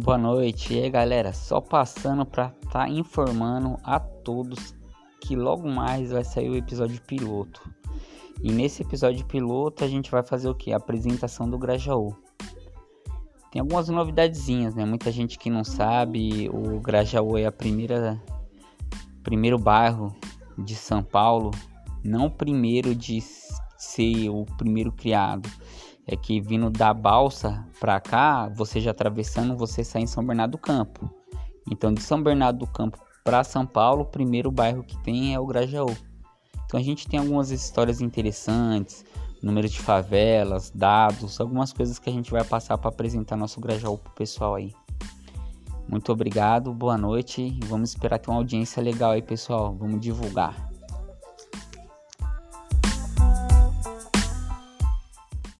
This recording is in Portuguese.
Boa noite, e aí galera, só passando para estar tá informando a todos que logo mais vai sair o episódio piloto. E nesse episódio piloto a gente vai fazer o que? A apresentação do Grajaú. Tem algumas novidadezinhas, né? Muita gente que não sabe, o Grajaú é a primeira primeiro bairro de São Paulo, não o primeiro de ser o primeiro criado é que vindo da balsa para cá, você já atravessando, você sai em São Bernardo do Campo. Então, de São Bernardo do Campo para São Paulo, o primeiro bairro que tem é o Grajaú. Então, a gente tem algumas histórias interessantes, número de favelas, dados, algumas coisas que a gente vai passar para apresentar nosso Grajaú pro pessoal aí. Muito obrigado, boa noite. Vamos esperar ter uma audiência legal aí, pessoal. Vamos divulgar.